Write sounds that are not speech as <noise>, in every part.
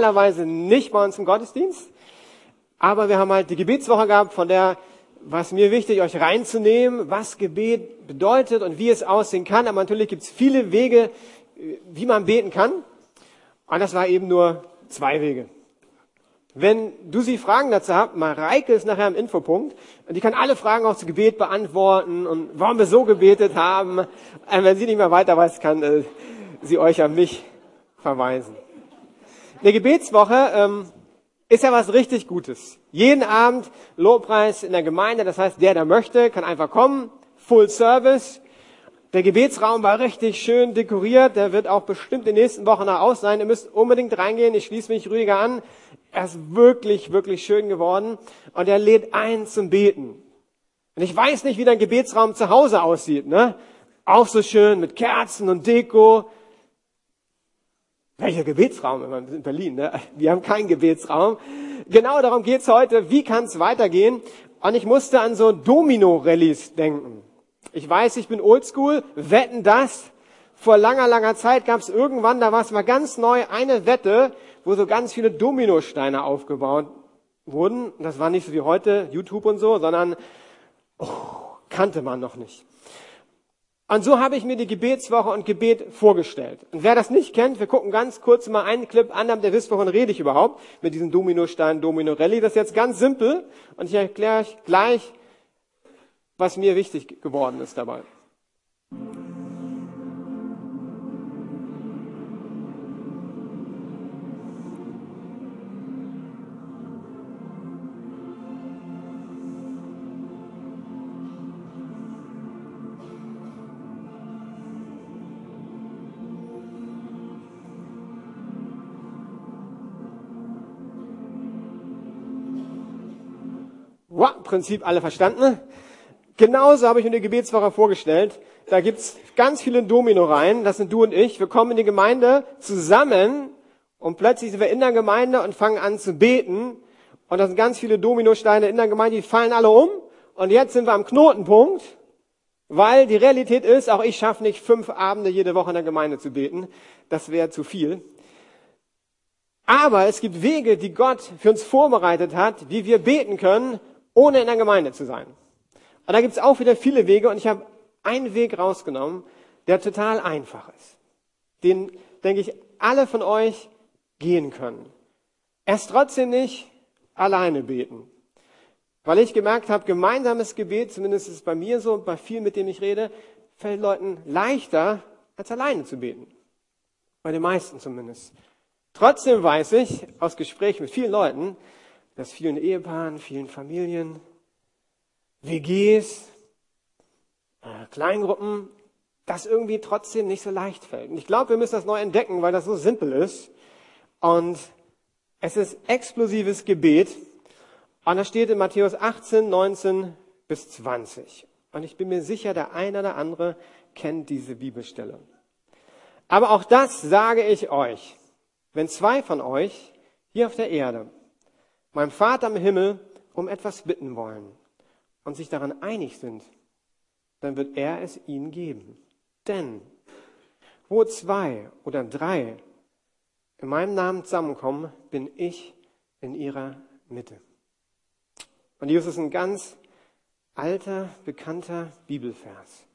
normalerweise nicht bei uns im Gottesdienst. Aber wir haben halt die Gebetswoche gehabt, von der was mir wichtig, euch reinzunehmen, was Gebet bedeutet und wie es aussehen kann. Aber natürlich gibt es viele Wege, wie man beten kann. Und das war eben nur zwei Wege. Wenn du sie Fragen dazu habt, Mareike ist nachher im Infopunkt und die kann alle Fragen auch zu Gebet beantworten und warum wir so gebetet haben. Und wenn sie nicht mehr weiter weiß, kann äh, sie euch an mich verweisen. Eine Gebetswoche ähm, ist ja was richtig Gutes. Jeden Abend Lobpreis in der Gemeinde, das heißt, der, der möchte, kann einfach kommen, Full Service. Der Gebetsraum war richtig schön dekoriert, der wird auch bestimmt in den nächsten Wochen noch aus sein. Ihr müsst unbedingt reingehen, ich schließe mich ruhiger an. Er ist wirklich, wirklich schön geworden und er lädt ein zum Beten. Und ich weiß nicht, wie dein Gebetsraum zu Hause aussieht, ne? Auch so schön mit Kerzen und Deko. Welcher Gebetsraum? Wir sind in Berlin, ne? Wir haben keinen Gebetsraum. Genau darum geht's heute. Wie kann es weitergehen? Und ich musste an so Domino-Rallies denken. Ich weiß, ich bin oldschool. Wetten das? Vor langer, langer Zeit gab es irgendwann, da war es mal ganz neu, eine Wette, wo so ganz viele Dominosteine aufgebaut wurden. Das war nicht so wie heute, YouTube und so, sondern oh, kannte man noch nicht. Und so habe ich mir die Gebetswoche und Gebet vorgestellt. Und wer das nicht kennt, wir gucken ganz kurz mal einen Clip an, damit ihr wisst, wovon rede ich überhaupt mit diesem Dominostein, Domino Rally. Das ist jetzt ganz simpel und ich erkläre euch gleich, was mir wichtig geworden ist dabei. Prinzip alle verstanden. Genauso habe ich mir die Gebetswoche vorgestellt. Da gibt's ganz viele Domino rein. Das sind du und ich. Wir kommen in die Gemeinde zusammen und plötzlich sind wir in der Gemeinde und fangen an zu beten. Und da sind ganz viele Dominosteine in der Gemeinde, die fallen alle um. Und jetzt sind wir am Knotenpunkt, weil die Realität ist, auch ich schaffe nicht fünf Abende jede Woche in der Gemeinde zu beten. Das wäre zu viel. Aber es gibt Wege, die Gott für uns vorbereitet hat, wie wir beten können, ohne in der Gemeinde zu sein. Und da gibt es auch wieder viele Wege und ich habe einen Weg rausgenommen, der total einfach ist. Den, denke ich, alle von euch gehen können. Erst trotzdem nicht alleine beten. Weil ich gemerkt habe, gemeinsames Gebet, zumindest ist es bei mir so und bei vielen, mit denen ich rede, fällt Leuten leichter, als alleine zu beten. Bei den meisten zumindest. Trotzdem weiß ich aus Gesprächen mit vielen Leuten, dass vielen Ehepaaren, vielen Familien, WGs, äh, Kleingruppen, das irgendwie trotzdem nicht so leicht fällt. Und ich glaube, wir müssen das neu entdecken, weil das so simpel ist. Und es ist explosives Gebet. Und das steht in Matthäus 18, 19 bis 20. Und ich bin mir sicher, der eine oder andere kennt diese Bibelstelle. Aber auch das sage ich euch. Wenn zwei von euch hier auf der Erde meinem Vater im Himmel um etwas bitten wollen und sich daran einig sind, dann wird er es ihnen geben. Denn wo zwei oder drei in meinem Namen zusammenkommen, bin ich in ihrer Mitte. Und Jesus ist ein ganz alter, bekannter Bibelvers.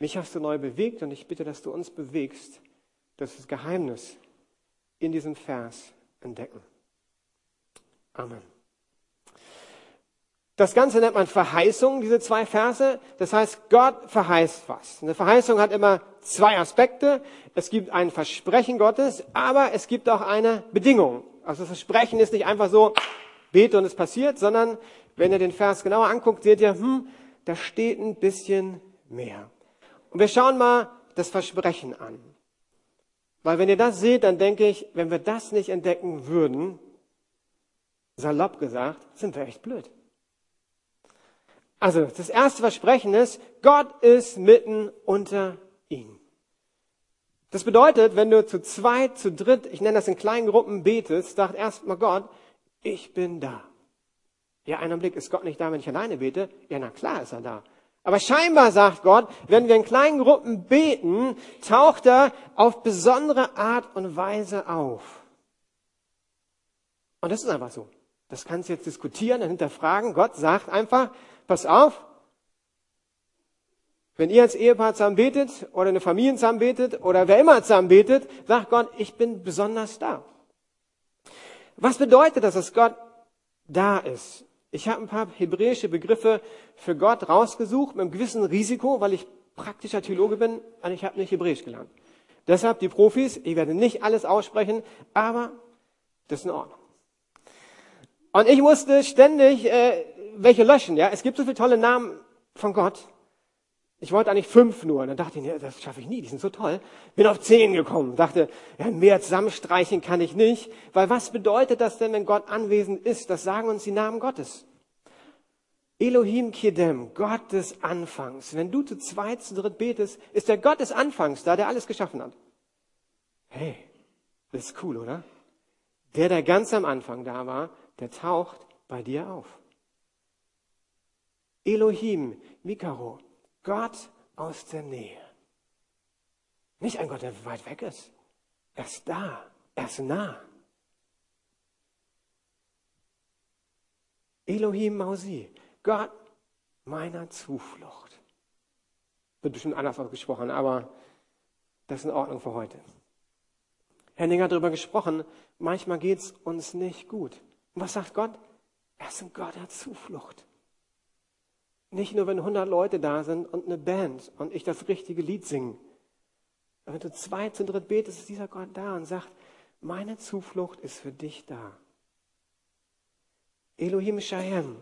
Mich hast du neu bewegt und ich bitte, dass du uns bewegst, dass das Geheimnis in diesem Vers entdecken. Amen. Das Ganze nennt man Verheißung, diese zwei Verse. Das heißt, Gott verheißt was. Eine Verheißung hat immer zwei Aspekte. Es gibt ein Versprechen Gottes, aber es gibt auch eine Bedingung. Also das Versprechen ist nicht einfach so, bete und es passiert, sondern wenn ihr den Vers genauer anguckt, seht ihr, hm, da steht ein bisschen mehr. Und wir schauen mal das Versprechen an. Weil wenn ihr das seht, dann denke ich, wenn wir das nicht entdecken würden, salopp gesagt, sind wir echt blöd. Also, das erste Versprechen ist, Gott ist mitten unter ihnen. Das bedeutet, wenn du zu zweit, zu dritt, ich nenne das in kleinen Gruppen, betest, sagt erstmal Gott, ich bin da. Ja, einen Blick ist Gott nicht da, wenn ich alleine bete. Ja, na klar ist er da. Aber scheinbar sagt Gott, wenn wir in kleinen Gruppen beten, taucht er auf besondere Art und Weise auf. Und das ist einfach so. Das kannst du jetzt diskutieren und hinterfragen. Gott sagt einfach, pass auf, wenn ihr als Ehepaar zusammen betet oder eine Familie zusammen betet oder wer immer zusammen betet, sagt Gott, ich bin besonders da. Was bedeutet das, dass Gott da ist? Ich habe ein paar hebräische Begriffe für Gott rausgesucht mit einem gewissen Risiko, weil ich praktischer Theologe bin und ich habe nicht Hebräisch gelernt. Deshalb die Profis, ich werde nicht alles aussprechen, aber das ist in Ordnung. Und ich musste ständig äh, welche löschen. Ja, es gibt so viele tolle Namen von Gott. Ich wollte eigentlich fünf nur. Und dann dachte ich, ja, das schaffe ich nie, die sind so toll. Bin auf zehn gekommen. Dachte, ja, mehr zusammenstreichen kann ich nicht. Weil was bedeutet das denn, wenn Gott anwesend ist? Das sagen uns die Namen Gottes. Elohim Kedem, Gott des Anfangs. Wenn du zu zweit, zu dritt betest, ist der Gott des Anfangs da, der alles geschaffen hat. Hey, das ist cool, oder? Der, der ganz am Anfang da war, der taucht bei dir auf. Elohim, Mikaro, Gott aus der Nähe. Nicht ein Gott, der weit weg ist. Er ist da. Er ist nah. Elohim Mausi, Gott meiner Zuflucht. Wird bestimmt anders ausgesprochen, aber das ist in Ordnung für heute. Henning hat darüber gesprochen, manchmal geht es uns nicht gut. Und was sagt Gott? Er ist ein Gott der Zuflucht. Nicht nur, wenn 100 Leute da sind und eine Band und ich das richtige Lied singe. Aber wenn du zwei zu dritt betest, ist dieser Gott da und sagt, meine Zuflucht ist für dich da. Elohim Shalem,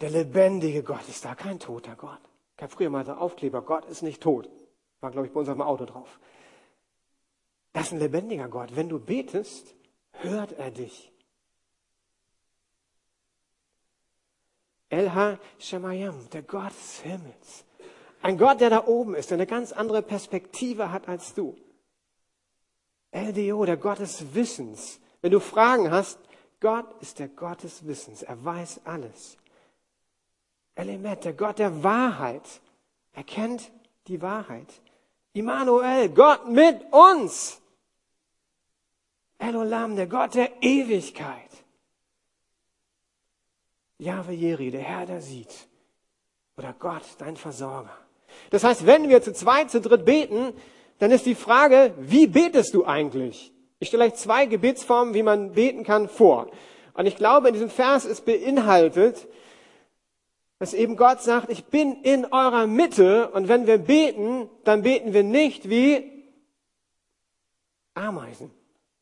der lebendige Gott ist da, kein toter Gott. Ich habe früher mal so Aufkleber, Gott ist nicht tot. War, glaube ich, bei uns auf dem Auto drauf. Das ist ein lebendiger Gott. Wenn du betest, hört er dich. Elha Shemayam, der Gott des Himmels. Ein Gott, der da oben ist, der eine ganz andere Perspektive hat als du. LDO, der Gott des Wissens. Wenn du Fragen hast, Gott ist der Gott des Wissens. Er weiß alles. Element, der Gott der Wahrheit. Er kennt die Wahrheit. Immanuel, Gott mit uns. Elolam, der Gott der Ewigkeit. Jahwe Jeri, der Herr, der sieht. Oder Gott, dein Versorger. Das heißt, wenn wir zu zweit, zu dritt beten, dann ist die Frage, wie betest du eigentlich? Ich stelle euch zwei Gebetsformen, wie man beten kann, vor. Und ich glaube, in diesem Vers ist beinhaltet, dass eben Gott sagt, ich bin in eurer Mitte und wenn wir beten, dann beten wir nicht wie Ameisen.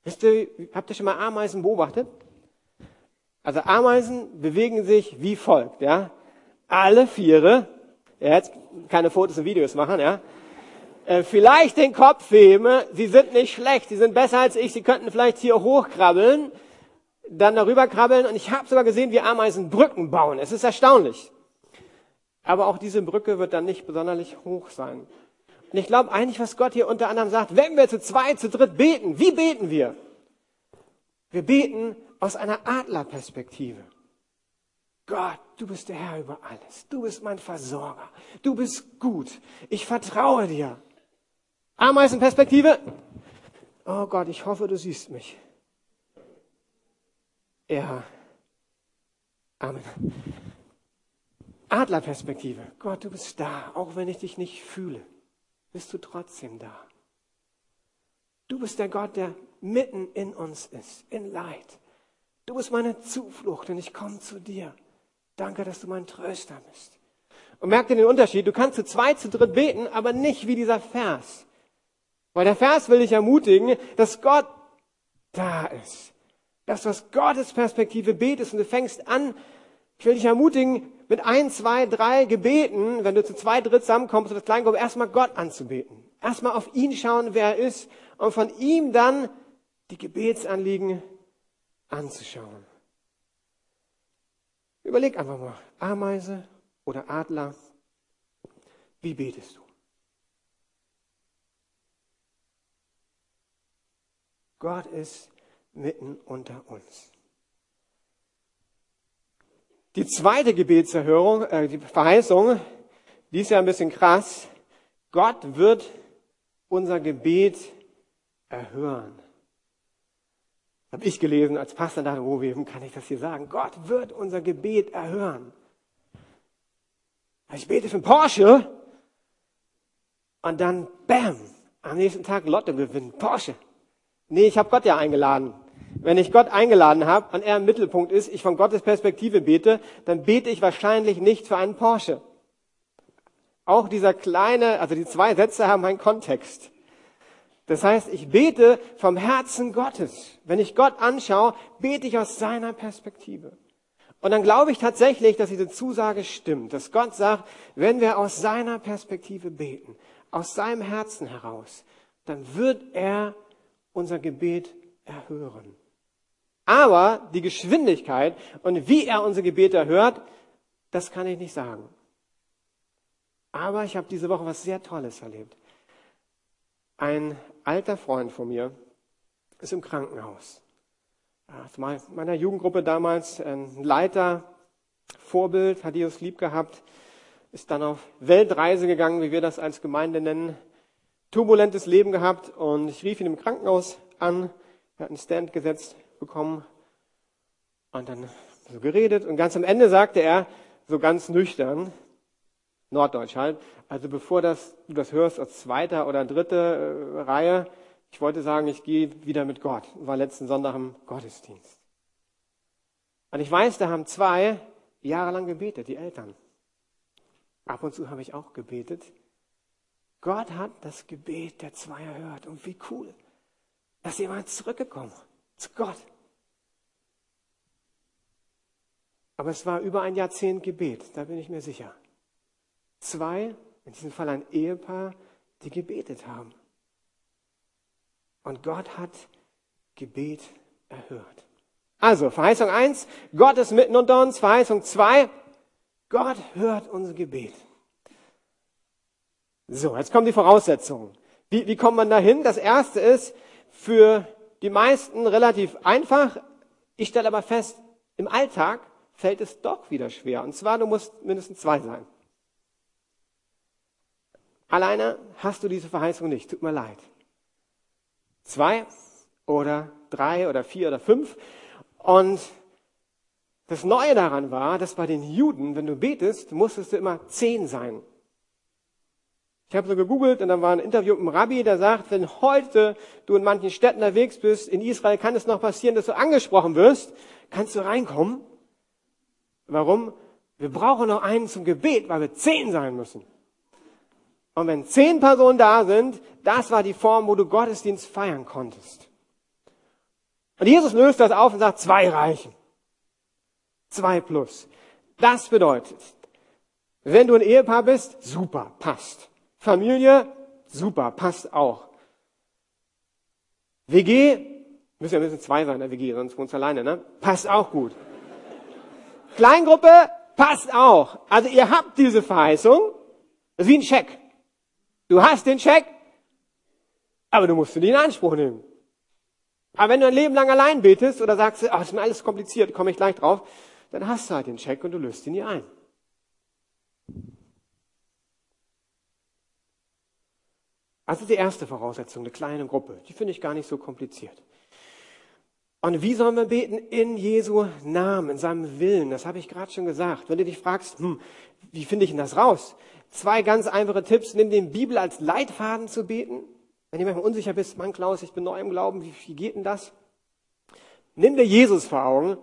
Wisst ihr, habt ihr schon mal Ameisen beobachtet? Also Ameisen bewegen sich wie folgt, ja. Alle Viere, ja, jetzt keine Fotos und Videos machen, ja. Äh, vielleicht den Kopf heben, sie sind nicht schlecht, sie sind besser als ich, sie könnten vielleicht hier hochkrabbeln, dann darüber krabbeln und ich habe sogar gesehen, wie Ameisen Brücken bauen. Es ist erstaunlich. Aber auch diese Brücke wird dann nicht besonders hoch sein. Und ich glaube eigentlich, was Gott hier unter anderem sagt, wenn wir zu zweit, zu dritt beten, wie beten wir? Wir beten aus einer Adlerperspektive. Gott, du bist der Herr über alles. Du bist mein Versorger. Du bist gut. Ich vertraue dir. Ameisenperspektive. Oh Gott, ich hoffe, du siehst mich. Ja. Amen. Adlerperspektive. Gott, du bist da. Auch wenn ich dich nicht fühle, bist du trotzdem da. Du bist der Gott, der mitten in uns ist, in Leid. Du bist meine Zuflucht und ich komme zu dir. Danke, dass du mein Tröster bist. Und merkt ihr den Unterschied? Du kannst zu zweit, zu dritt beten, aber nicht wie dieser Vers. Weil der Vers will dich ermutigen, dass Gott da ist. Dass du aus Gottes Perspektive betest und du fängst an, ich will dich ermutigen, mit ein, zwei, drei Gebeten, wenn du zu zwei, dritt zusammenkommst, das Kleingruppe, erstmal Gott anzubeten. Erstmal auf ihn schauen, wer er ist und von ihm dann die Gebetsanliegen anzuschauen. Überleg einfach mal, Ameise oder Adler, wie betest du? Gott ist mitten unter uns. Die zweite Gebetserhörung, äh, die Verheißung, die ist ja ein bisschen krass. Gott wird unser Gebet erhören. Habe ich gelesen als Pastor, dachte, wo, wem kann ich das hier sagen? Gott wird unser Gebet erhören. Ich bete für einen Porsche und dann, bam, am nächsten Tag Lotto gewinnen, Porsche. Nee, ich habe Gott ja eingeladen. Wenn ich Gott eingeladen habe und er im Mittelpunkt ist, ich von Gottes Perspektive bete, dann bete ich wahrscheinlich nicht für einen Porsche. Auch dieser kleine, also die zwei Sätze haben einen Kontext. Das heißt, ich bete vom Herzen Gottes. Wenn ich Gott anschaue, bete ich aus seiner Perspektive. Und dann glaube ich tatsächlich, dass diese Zusage stimmt, dass Gott sagt, wenn wir aus seiner Perspektive beten, aus seinem Herzen heraus, dann wird er unser Gebet erhören. Aber die Geschwindigkeit und wie er unser Gebet erhört, das kann ich nicht sagen. Aber ich habe diese Woche was sehr Tolles erlebt. Ein alter Freund von mir ist im Krankenhaus. Meiner Jugendgruppe damals ein Leiter, Vorbild, hat Jesus lieb gehabt, ist dann auf Weltreise gegangen, wie wir das als Gemeinde nennen. Turbulentes Leben gehabt und ich rief ihn im Krankenhaus an. Er hat einen Stand gesetzt bekommen und dann so geredet und ganz am Ende sagte er, so ganz nüchtern, Norddeutsch halt, also bevor das, du das hörst als zweiter oder dritte äh, Reihe, ich wollte sagen, ich gehe wieder mit Gott. War letzten Sonntag im Gottesdienst. Und ich weiß, da haben zwei jahrelang gebetet, die Eltern. Ab und zu habe ich auch gebetet. Gott hat das Gebet der zwei erhört. Und wie cool, dass jemand zurückgekommen zu Gott. Aber es war über ein Jahrzehnt Gebet, da bin ich mir sicher. Zwei, in diesem Fall ein Ehepaar, die gebetet haben. Und Gott hat Gebet erhört. Also, Verheißung eins: Gott ist mitten unter uns. Verheißung zwei: Gott hört unser Gebet. So, jetzt kommen die Voraussetzungen. Wie, wie kommt man dahin? Das erste ist für die meisten relativ einfach. Ich stelle aber fest, im Alltag fällt es doch wieder schwer. Und zwar, du musst mindestens zwei sein. Alleine hast du diese Verheißung nicht. Tut mir leid. Zwei oder drei oder vier oder fünf. Und das Neue daran war, dass bei den Juden, wenn du betest, musstest du immer zehn sein. Ich habe so gegoogelt und dann war ein Interview mit einem Rabbi, der sagt, wenn heute du in manchen Städten unterwegs bist, in Israel kann es noch passieren, dass du angesprochen wirst, kannst du reinkommen. Warum? Wir brauchen noch einen zum Gebet, weil wir zehn sein müssen. Und wenn zehn Personen da sind, das war die Form, wo du Gottesdienst feiern konntest. Und Jesus löst das auf und sagt, zwei reichen. Zwei plus. Das bedeutet, wenn du ein Ehepaar bist, super, passt. Familie, super, passt auch. WG, müssen ja müssen zwei sein in der WG, sonst wohnst du alleine, ne? Passt auch gut. Kleingruppe, passt auch. Also ihr habt diese Verheißung, das ist wie ein Scheck. Du hast den Scheck, aber du musst ihn in Anspruch nehmen. Aber wenn du ein Leben lang allein betest oder sagst, ach, ist mir alles kompliziert, komme ich gleich drauf, dann hast du halt den Scheck und du löst ihn nie ein. Also die erste Voraussetzung, eine kleine Gruppe. Die finde ich gar nicht so kompliziert. Und wie sollen wir beten? In Jesu Namen, in seinem Willen. Das habe ich gerade schon gesagt. Wenn du dich fragst, hm, wie finde ich denn das raus? Zwei ganz einfache Tipps. Nimm den Bibel als Leitfaden zu beten. Wenn du manchmal unsicher bist, Mann Klaus, ich bin neu im Glauben, wie, wie geht denn das? Nimm dir Jesus vor Augen.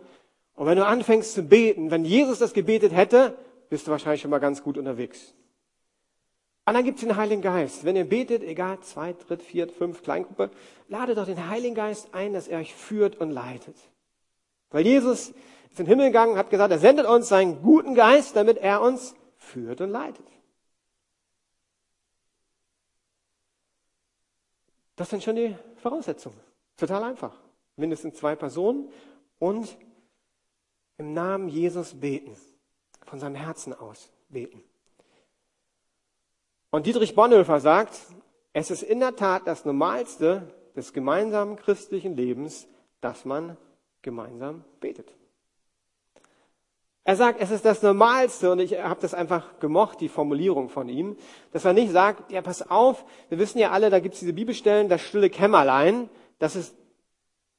Und wenn du anfängst zu beten, wenn Jesus das gebetet hätte, bist du wahrscheinlich schon mal ganz gut unterwegs. Und dann gibt es den Heiligen Geist. Wenn ihr betet, egal, zwei, dritt, viert, fünf, Kleingruppe, ladet doch den Heiligen Geist ein, dass er euch führt und leitet. Weil Jesus ist in den Himmel gegangen, hat gesagt, er sendet uns seinen guten Geist, damit er uns führt und leitet. Das sind schon die Voraussetzungen. Total einfach. Mindestens zwei Personen und im Namen Jesus beten. Von seinem Herzen aus beten. Und Dietrich Bonhoeffer sagt, es ist in der Tat das Normalste des gemeinsamen christlichen Lebens, dass man gemeinsam betet. Er sagt, es ist das Normalste, und ich habe das einfach gemocht, die Formulierung von ihm, dass er nicht sagt, ja, pass auf, wir wissen ja alle, da gibt es diese Bibelstellen, das stille Kämmerlein, das ist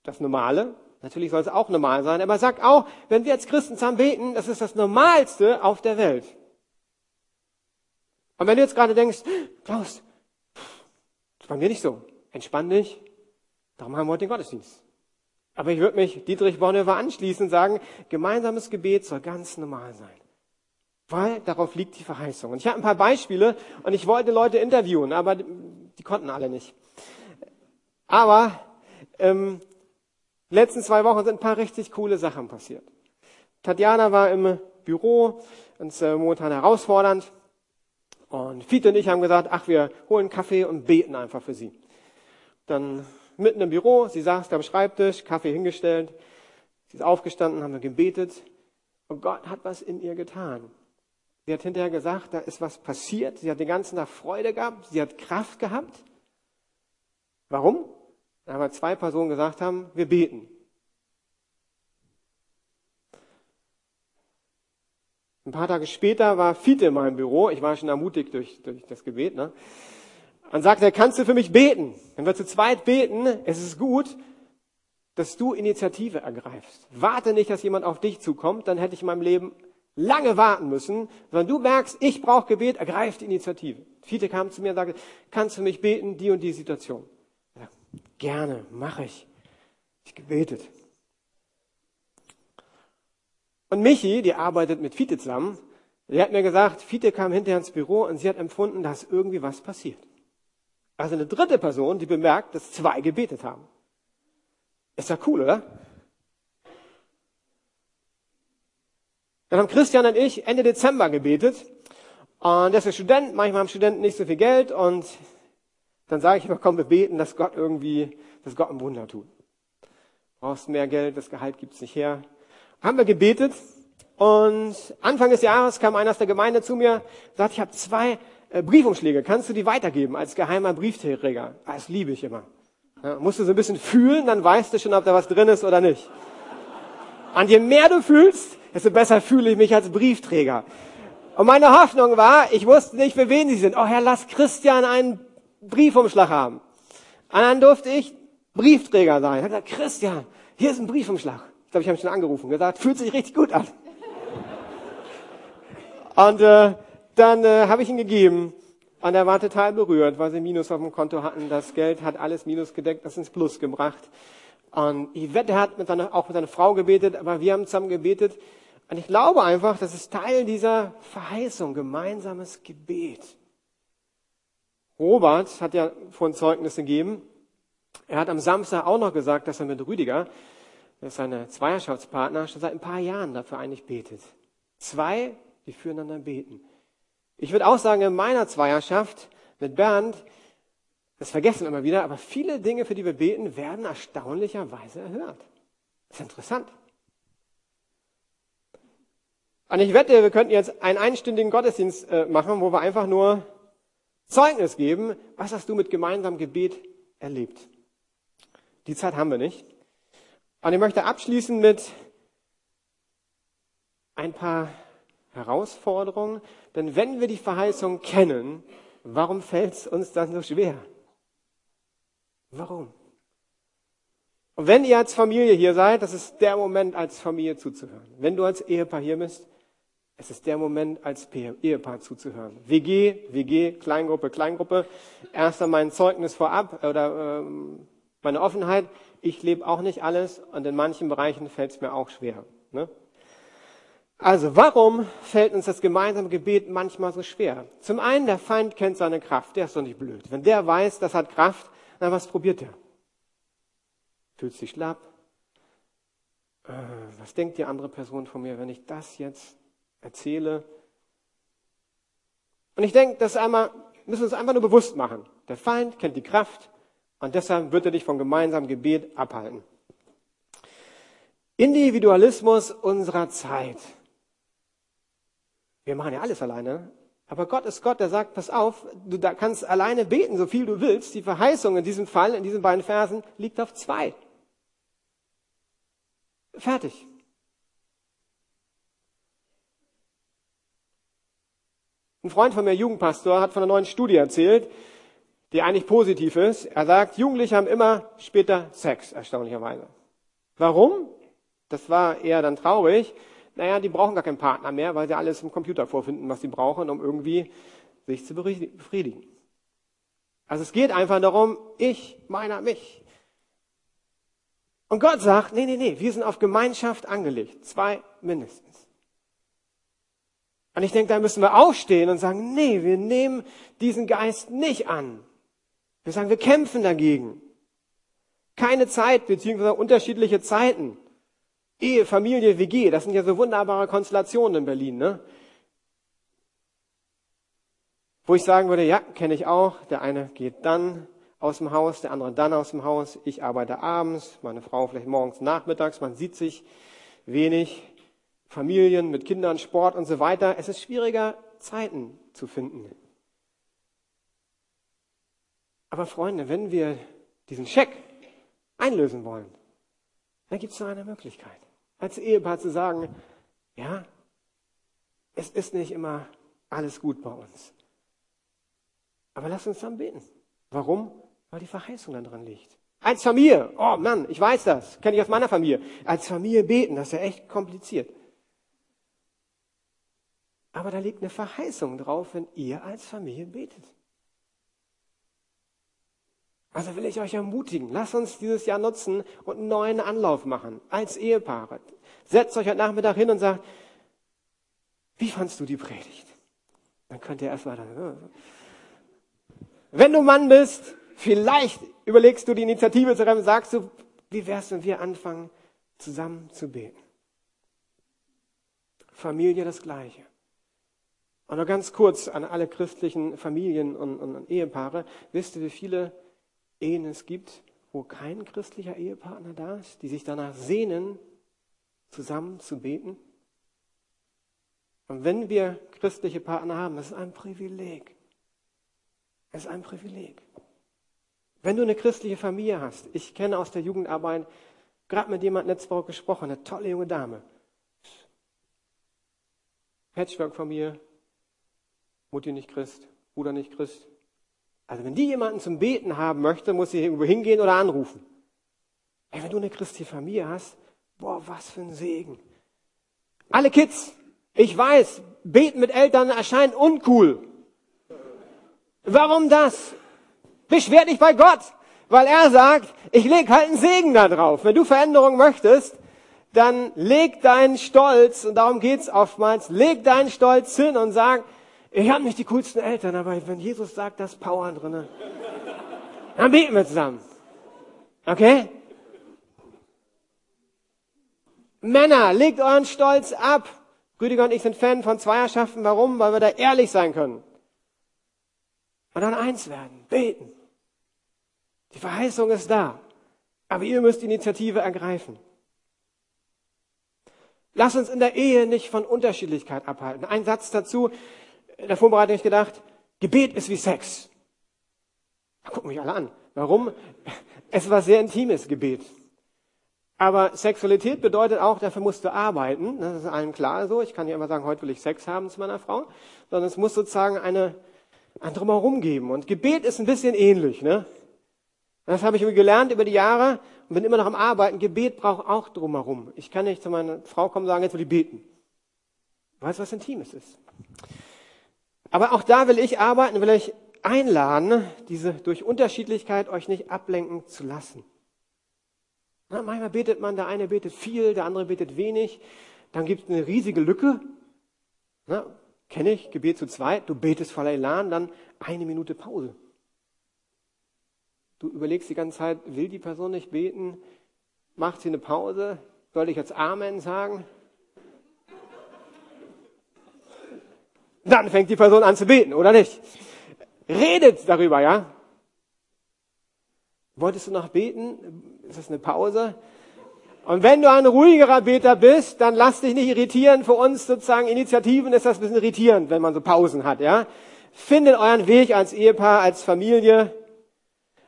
das Normale. Natürlich soll es auch normal sein. Aber er sagt auch, wenn wir als Christen zusammen beten, das ist das Normalste auf der Welt. Und wenn du jetzt gerade denkst, Klaus, das bei mir nicht so. Entspann dich. Darum haben wir heute den Gottesdienst. Aber ich würde mich Dietrich Bonhoeffer anschließen und sagen, gemeinsames Gebet soll ganz normal sein. Weil darauf liegt die Verheißung. Und ich habe ein paar Beispiele und ich wollte Leute interviewen, aber die konnten alle nicht. Aber ähm, letzten zwei Wochen sind ein paar richtig coole Sachen passiert. Tatjana war im Büro, uns äh, momentan herausfordernd. Und Fiete und ich haben gesagt, ach, wir holen Kaffee und beten einfach für sie. Dann mitten im Büro, sie saß da am Schreibtisch, Kaffee hingestellt. Sie ist aufgestanden, haben wir gebetet. Und Gott hat was in ihr getan. Sie hat hinterher gesagt, da ist was passiert. Sie hat den ganzen Tag Freude gehabt. Sie hat Kraft gehabt. Warum? Weil zwei Personen gesagt haben, wir beten. Ein paar Tage später war Fiete in meinem Büro. Ich war schon ermutigt durch, durch das Gebet. Ne? Und sagte, kannst du für mich beten? Wenn wir zu zweit beten, es ist gut, dass du Initiative ergreifst. Warte nicht, dass jemand auf dich zukommt, dann hätte ich in meinem Leben lange warten müssen, sondern du merkst, ich brauche Gebet, ergreif die Initiative. Fiete kam zu mir und sagte, kannst du mich beten, die und die Situation? Ja, gerne, mache ich. Ich gebetet. Und Michi, die arbeitet mit Fiete zusammen, die hat mir gesagt, Fiete kam hinterher ins Büro und sie hat empfunden, dass irgendwie was passiert. Also eine dritte Person, die bemerkt, dass zwei gebetet haben. Ist ja cool, oder? Dann haben Christian und ich Ende Dezember gebetet. Und der ist Student, manchmal haben Studenten nicht so viel Geld und dann sage ich immer, komm, wir beten, dass Gott irgendwie, dass Gott ein Wunder tut. Brauchst mehr Geld, das Gehalt gibt's nicht her. Haben wir gebetet und Anfang des Jahres kam einer aus der Gemeinde zu mir, sagt, ich habe zwei Briefumschläge, kannst du die weitergeben als geheimer Briefträger? Ah, das liebe ich immer. Ja, musst du so ein bisschen fühlen, dann weißt du schon, ob da was drin ist oder nicht. Und je mehr du fühlst, desto besser fühle ich mich als Briefträger. Und meine Hoffnung war, ich wusste nicht, für wen sie sind. Oh Herr, lass Christian einen Briefumschlag haben. Und dann durfte ich Briefträger sein. Ich habe gesagt, Christian, hier ist ein Briefumschlag. Ich glaube, ich habe ihn schon angerufen, gesagt, fühlt sich richtig gut an. Und äh, dann äh, habe ich ihn gegeben und er war total berührt, weil sie Minus auf dem Konto hatten. Das Geld hat alles Minus gedeckt, das ins Plus gebracht. Und er hat mit seiner, auch mit seiner Frau gebetet, aber wir haben zusammen gebetet. Und ich glaube einfach, das ist Teil dieser Verheißung, gemeinsames Gebet. Robert hat ja vorhin Zeugnis gegeben. Er hat am Samstag auch noch gesagt, dass er mit Rüdiger, das ist seine Zweierschaftspartner, schon seit ein paar Jahren dafür eigentlich betet. Zwei, die füreinander beten. Ich würde auch sagen, in meiner Zweierschaft mit Bernd, das vergessen wir immer wieder, aber viele Dinge, für die wir beten, werden erstaunlicherweise erhört. Das ist interessant. Und ich wette, wir könnten jetzt einen einstündigen Gottesdienst äh, machen, wo wir einfach nur Zeugnis geben, was hast du mit gemeinsamem Gebet erlebt. Die Zeit haben wir nicht. Und ich möchte abschließen mit ein paar Herausforderung, denn wenn wir die Verheißung kennen, warum fällt es uns dann so schwer? Warum? Und wenn ihr als Familie hier seid, das ist der Moment, als Familie zuzuhören. Wenn du als Ehepaar hier bist, es ist der Moment, als Ehepaar zuzuhören. WG, WG, Kleingruppe, Kleingruppe. Erst einmal mein Zeugnis vorab oder ähm, meine Offenheit. Ich lebe auch nicht alles und in manchen Bereichen fällt es mir auch schwer. Ne? Also, warum fällt uns das gemeinsame Gebet manchmal so schwer? Zum einen, der Feind kennt seine Kraft, der ist doch nicht blöd. Wenn der weiß, das hat Kraft, dann was probiert er? Fühlt sich schlapp? Äh, was denkt die andere Person von mir, wenn ich das jetzt erzähle? Und ich denke, das einmal, müssen wir uns einfach nur bewusst machen. Der Feind kennt die Kraft und deshalb wird er dich vom gemeinsamen Gebet abhalten. Individualismus unserer Zeit. Wir machen ja alles alleine. Aber Gott ist Gott, der sagt, pass auf, du kannst alleine beten, so viel du willst. Die Verheißung in diesem Fall, in diesen beiden Versen, liegt auf zwei. Fertig. Ein Freund von mir, Jugendpastor, hat von einer neuen Studie erzählt, die eigentlich positiv ist. Er sagt, Jugendliche haben immer später Sex, erstaunlicherweise. Warum? Das war eher dann traurig. Naja, die brauchen gar keinen Partner mehr, weil sie alles im Computer vorfinden, was sie brauchen, um irgendwie sich zu befriedigen. Also es geht einfach darum, ich, meiner, mich. Und Gott sagt, nee, nee, nee, wir sind auf Gemeinschaft angelegt. Zwei mindestens. Und ich denke, da müssen wir aufstehen und sagen, nee, wir nehmen diesen Geist nicht an. Wir sagen, wir kämpfen dagegen. Keine Zeit, beziehungsweise unterschiedliche Zeiten. Ehe, Familie, WG, das sind ja so wunderbare Konstellationen in Berlin, ne? Wo ich sagen würde, ja, kenne ich auch. Der eine geht dann aus dem Haus, der andere dann aus dem Haus. Ich arbeite abends, meine Frau vielleicht morgens, nachmittags. Man sieht sich wenig. Familien mit Kindern, Sport und so weiter. Es ist schwieriger, Zeiten zu finden. Aber Freunde, wenn wir diesen Scheck einlösen wollen, dann gibt es nur eine Möglichkeit. Als Ehepaar zu sagen, ja, es ist nicht immer alles gut bei uns. Aber lass uns dann beten. Warum? Weil die Verheißung dann dran liegt. Als Familie, oh Mann, ich weiß das, kenne ich aus meiner Familie. Als Familie beten, das ist ja echt kompliziert. Aber da liegt eine Verheißung drauf, wenn ihr als Familie betet. Also will ich euch ermutigen, lasst uns dieses Jahr nutzen und einen neuen Anlauf machen, als Ehepaare. Setzt euch heute Nachmittag hin und sagt, wie fandst du die Predigt? Dann könnt ihr erst mal dann, wenn du Mann bist, vielleicht überlegst du die Initiative zu treffen, sagst du, wie wär's, wenn wir anfangen, zusammen zu beten? Familie das Gleiche. Und noch ganz kurz an alle christlichen Familien und, und, und Ehepaare. Wisst ihr, wie viele Ehen es gibt, wo kein christlicher Ehepartner da ist, die sich danach sehnen, zusammen zu beten. Und wenn wir christliche Partner haben, das ist ein Privileg. Es ist ein Privileg. Wenn du eine christliche Familie hast, ich kenne aus der Jugendarbeit gerade mit jemandem letzte Woche gesprochen, eine tolle junge Dame. Patchwork-Familie, Mutti nicht Christ, Bruder nicht Christ, also wenn die jemanden zum Beten haben möchte, muss sie irgendwo hingehen oder anrufen. Ey, wenn du eine christliche Familie hast, boah, was für ein Segen. Alle Kids, ich weiß, beten mit Eltern erscheint uncool. Warum das? Beschwer dich bei Gott, weil er sagt, ich leg halt einen Segen da drauf. Wenn du Veränderung möchtest, dann leg deinen Stolz, und darum geht's oftmals, leg deinen Stolz hin und sag, ich habe nicht die coolsten Eltern, aber wenn Jesus sagt, da ist Power drin, dann beten wir zusammen. Okay? Männer, legt euren Stolz ab. Rüdiger und ich sind Fan von Zweierschaften. Warum? Weil wir da ehrlich sein können. Und dann eins werden, beten. Die Verheißung ist da. Aber ihr müsst Initiative ergreifen. Lass uns in der Ehe nicht von Unterschiedlichkeit abhalten. Ein Satz dazu in der Vorbereitung gedacht, Gebet ist wie Sex. Da gucken mich alle an. Warum? Es war sehr intimes Gebet. Aber Sexualität bedeutet auch, dafür musst du arbeiten. Das ist allen klar so. Ich kann nicht immer sagen, heute will ich Sex haben zu meiner Frau. Sondern es muss sozusagen eine, ein Drumherum geben. Und Gebet ist ein bisschen ähnlich. Ne? Das habe ich gelernt über die Jahre und bin immer noch am Arbeiten. Gebet braucht auch Drumherum. Ich kann nicht zu meiner Frau kommen und sagen, jetzt will ich beten. Weißt du, was Intimes ist? Aber auch da will ich arbeiten, will ich einladen, diese durch Unterschiedlichkeit euch nicht ablenken zu lassen. Na, manchmal betet man, der eine betet viel, der andere betet wenig. Dann gibt es eine riesige Lücke. Kenne ich, Gebet zu zweit, du betest voller Elan, dann eine Minute Pause. Du überlegst die ganze Zeit, will die Person nicht beten? Macht sie eine Pause? Soll ich jetzt Amen sagen? Dann fängt die Person an zu beten, oder nicht? Redet darüber, ja? Wolltest du noch beten? Ist das eine Pause? Und wenn du ein ruhigerer Beter bist, dann lass dich nicht irritieren. Für uns sozusagen Initiativen ist das ein bisschen irritierend, wenn man so Pausen hat, ja? Findet euren Weg als Ehepaar, als Familie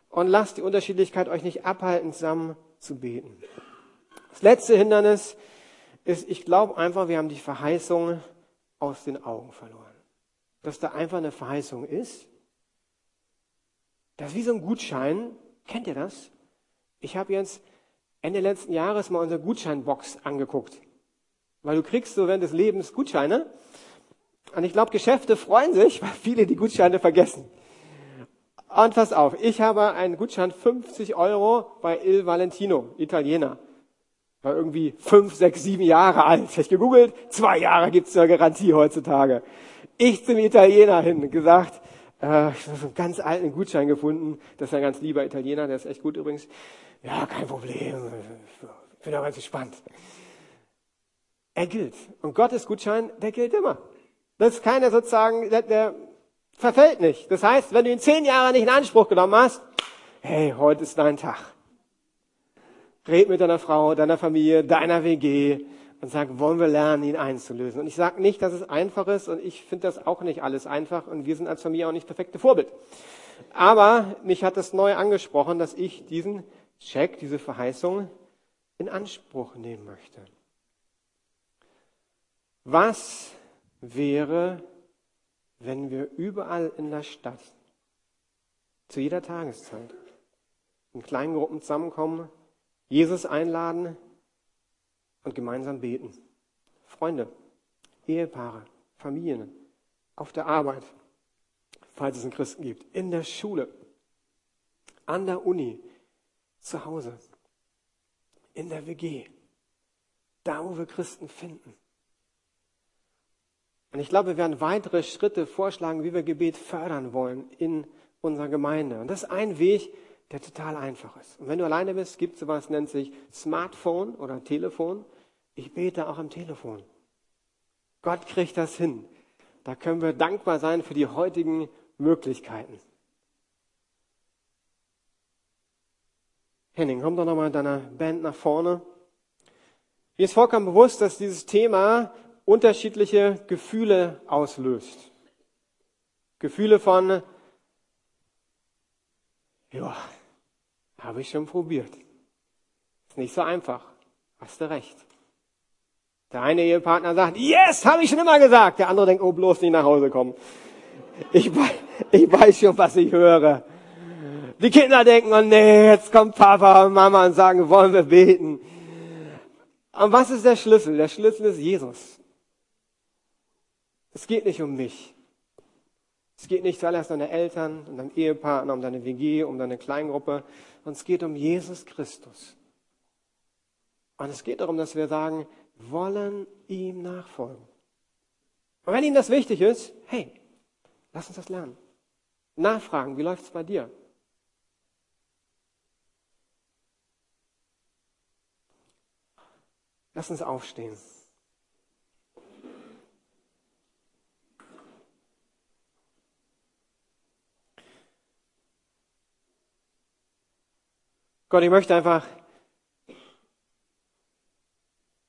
und lasst die Unterschiedlichkeit euch nicht abhalten, zusammen zu beten. Das letzte Hindernis ist, ich glaube einfach, wir haben die Verheißung aus den Augen verloren dass da einfach eine Verheißung ist. Das ist wie so ein Gutschein. Kennt ihr das? Ich habe jetzt Ende letzten Jahres mal unsere Gutscheinbox angeguckt. Weil du kriegst so während des Lebens Gutscheine. Und ich glaube, Geschäfte freuen sich, <laughs> weil viele die Gutscheine vergessen. Und pass auf, ich habe einen Gutschein 50 Euro bei Il Valentino, Italiener. War irgendwie fünf, sechs, sieben Jahre alt. Ich gegoogelt, zwei Jahre gibt's zur Garantie heutzutage. Ich zum Italiener hin, gesagt, äh, ich habe so einen ganz alten Gutschein gefunden. Das ist ein ganz lieber Italiener, der ist echt gut übrigens. Ja, kein Problem. Ich bin auch ganz gespannt. Er gilt. Und Gottes Gutschein, der gilt immer. Das ist keiner sozusagen, der, der verfällt nicht. Das heißt, wenn du ihn zehn Jahre nicht in Anspruch genommen hast, hey, heute ist dein Tag. Red mit deiner Frau, deiner Familie, deiner WG und sag, wollen wir lernen, ihn einzulösen. Und ich sage nicht, dass es einfach ist und ich finde das auch nicht alles einfach und wir sind als Familie auch nicht perfekte Vorbild. Aber mich hat es neu angesprochen, dass ich diesen Check, diese Verheißung in Anspruch nehmen möchte. Was wäre, wenn wir überall in der Stadt, zu jeder Tageszeit, in kleinen Gruppen zusammenkommen, Jesus einladen und gemeinsam beten. Freunde, Ehepaare, Familien, auf der Arbeit, falls es einen Christen gibt, in der Schule, an der Uni, zu Hause, in der WG, da wo wir Christen finden. Und ich glaube, wir werden weitere Schritte vorschlagen, wie wir Gebet fördern wollen in unserer Gemeinde. Und das ist ein Weg, der total einfach ist. Und wenn du alleine bist, gibt es sowas, nennt sich Smartphone oder Telefon. Ich bete auch am Telefon. Gott kriegt das hin. Da können wir dankbar sein für die heutigen Möglichkeiten. Henning, komm doch nochmal in deiner Band nach vorne. Mir ist vollkommen bewusst, dass dieses Thema unterschiedliche Gefühle auslöst. Gefühle von, ja, habe ich schon probiert. Ist nicht so einfach. Hast du recht. Der eine Ehepartner sagt, yes, habe ich schon immer gesagt. Der andere denkt, oh, bloß nicht nach Hause kommen. Ich, ich weiß schon, was ich höre. Die Kinder denken, oh nee, jetzt kommt Papa und Mama und sagen, wollen wir beten. Und was ist der Schlüssel? Der Schlüssel ist Jesus. Es geht nicht um mich. Es geht nicht zuallererst um deine Eltern, um deinen Ehepartner, um deine WG, um deine Kleingruppe, sondern es geht um Jesus Christus. Und es geht darum, dass wir sagen, wollen ihm nachfolgen. Und wenn ihm das wichtig ist, hey, lass uns das lernen. Nachfragen, wie läuft es bei dir? Lass uns aufstehen. Gott, ich möchte einfach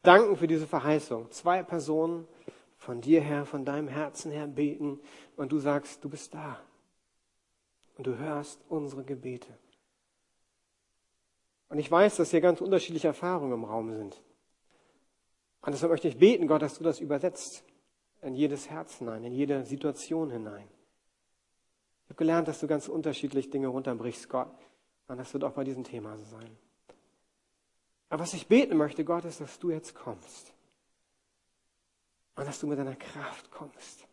danken für diese Verheißung. Zwei Personen von dir her, von deinem Herzen her beten und du sagst, du bist da. Und du hörst unsere Gebete. Und ich weiß, dass hier ganz unterschiedliche Erfahrungen im Raum sind. Und deshalb möchte ich beten, Gott, dass du das übersetzt in jedes Herz hinein, in jede Situation hinein. Ich habe gelernt, dass du ganz unterschiedlich Dinge runterbrichst, Gott. Und das wird auch bei diesem Thema so sein. Aber was ich beten möchte, Gott, ist, dass du jetzt kommst. Und dass du mit deiner Kraft kommst.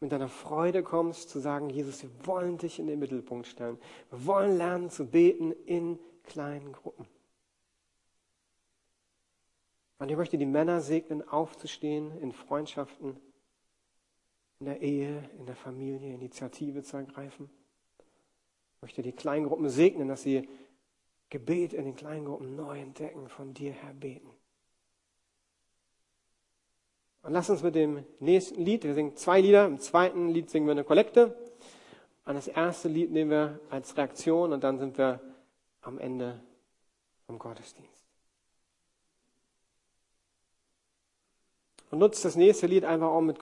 Mit deiner Freude kommst, zu sagen, Jesus, wir wollen dich in den Mittelpunkt stellen. Wir wollen lernen zu beten in kleinen Gruppen. Und ich möchte die Männer segnen, aufzustehen in Freundschaften, in der Ehe, in der Familie, Initiative zu ergreifen. Ich möchte die Kleingruppen segnen, dass sie Gebet in den Kleingruppen neu entdecken, von dir her beten. Und lass uns mit dem nächsten Lied, wir singen zwei Lieder, im zweiten Lied singen wir eine Kollekte. Und das erste Lied nehmen wir als Reaktion und dann sind wir am Ende vom Gottesdienst. Und nutzt das nächste Lied einfach auch mit